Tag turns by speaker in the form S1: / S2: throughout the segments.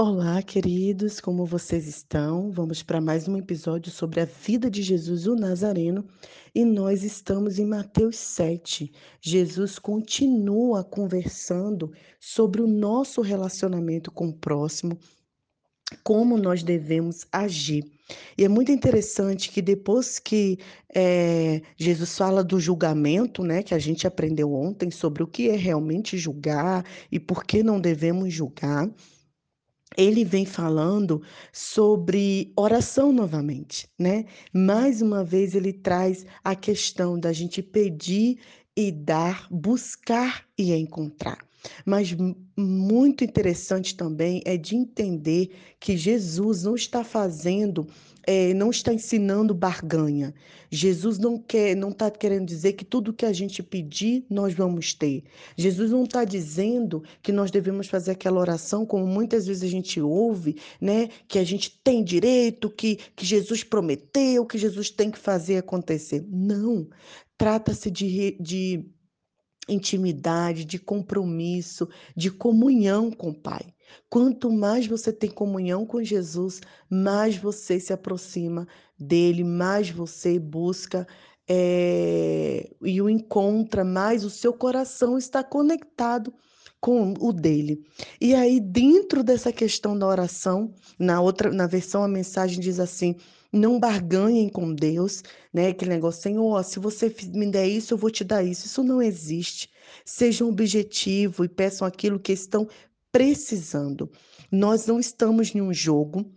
S1: Olá, queridos, como vocês estão? Vamos para mais um episódio sobre a vida de Jesus o Nazareno e nós estamos em Mateus 7. Jesus continua conversando sobre o nosso relacionamento com o próximo, como nós devemos agir. E é muito interessante que depois que é, Jesus fala do julgamento, né, que a gente aprendeu ontem sobre o que é realmente julgar e por que não devemos julgar, ele vem falando sobre oração novamente, né? Mais uma vez ele traz a questão da gente pedir e dar, buscar e encontrar. Mas muito interessante também é de entender que Jesus não está fazendo, é, não está ensinando barganha. Jesus não quer, não está querendo dizer que tudo que a gente pedir nós vamos ter. Jesus não está dizendo que nós devemos fazer aquela oração como muitas vezes a gente ouve, né? Que a gente tem direito, que, que Jesus prometeu, que Jesus tem que fazer acontecer. Não. Trata-se de, de intimidade, de compromisso, de comunhão com o Pai. Quanto mais você tem comunhão com Jesus, mais você se aproxima dele, mais você busca é, e o encontra, mais o seu coração está conectado com o dele. E aí, dentro dessa questão da oração, na outra, na versão a mensagem diz assim: não barganhem com Deus, né? Aquele negócio, Senhor, se você me der isso, eu vou te dar isso. Isso não existe. Sejam objetivos e peçam aquilo que estão precisando. Nós não estamos em um jogo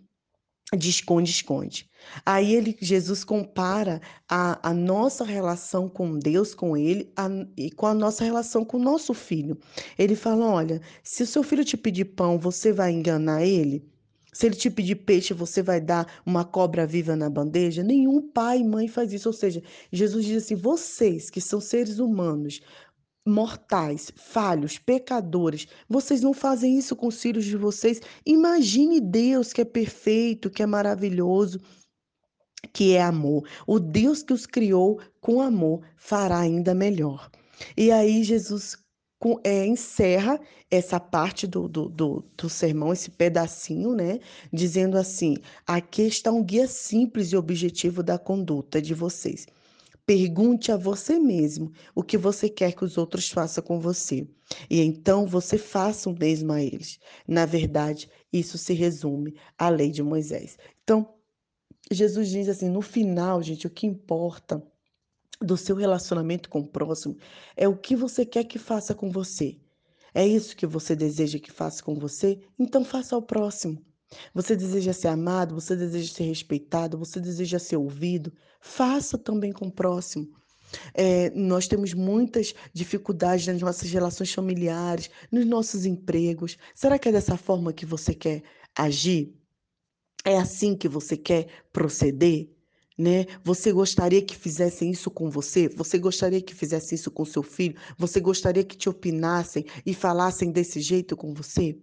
S1: de esconde-esconde. Aí ele, Jesus compara a, a nossa relação com Deus, com Ele, a, e com a nossa relação com o nosso filho. Ele fala: olha, se o seu filho te pedir pão, você vai enganar ele? Se ele te pedir peixe, você vai dar uma cobra viva na bandeja? Nenhum pai e mãe faz isso. Ou seja, Jesus diz assim: vocês que são seres humanos, mortais, falhos, pecadores, vocês não fazem isso com os filhos de vocês. Imagine Deus que é perfeito, que é maravilhoso, que é amor. O Deus que os criou com amor fará ainda melhor. E aí Jesus é, encerra essa parte do, do, do, do, sermão, esse pedacinho, né? Dizendo assim: aqui está um guia simples e objetivo da conduta de vocês. Pergunte a você mesmo o que você quer que os outros façam com você. E então você faça o mesmo a eles. Na verdade, isso se resume à lei de Moisés. Então, Jesus diz assim: no final, gente, o que importa do seu relacionamento com o próximo é o que você quer que faça com você. É isso que você deseja que faça com você? Então faça ao próximo. Você deseja ser amado, você deseja ser respeitado, você deseja ser ouvido? Faça também com o próximo. É, nós temos muitas dificuldades nas nossas relações familiares, nos nossos empregos. Será que é dessa forma que você quer agir? É assim que você quer proceder? Né? Você gostaria que fizessem isso com você? Você gostaria que fizessem isso com seu filho? Você gostaria que te opinassem e falassem desse jeito com você?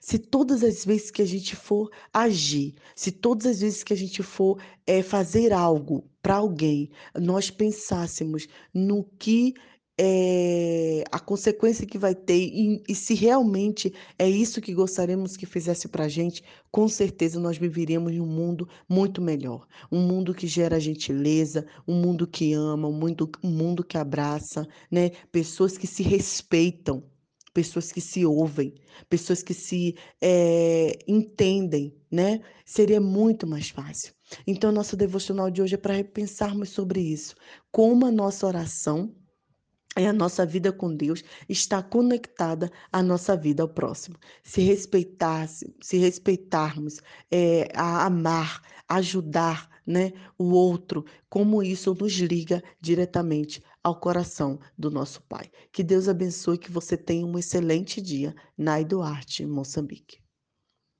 S1: Se todas as vezes que a gente for agir, se todas as vezes que a gente for é, fazer algo para alguém, nós pensássemos no que é, a consequência que vai ter e, e, se realmente é isso que gostaríamos que fizesse para a gente, com certeza nós viveríamos um mundo muito melhor. Um mundo que gera gentileza, um mundo que ama, um mundo, um mundo que abraça, né? pessoas que se respeitam, pessoas que se ouvem, pessoas que se é, entendem, né? Seria muito mais fácil. Então, nosso devocional de hoje é para repensarmos sobre isso. Como a nossa oração e a nossa vida com Deus está conectada à nossa vida ao próximo. Se respeitar, se respeitarmos, é, a amar, ajudar né, o outro, como isso nos liga diretamente ao coração do nosso Pai. Que Deus abençoe que você tenha um excelente dia. Nai Duarte, Moçambique.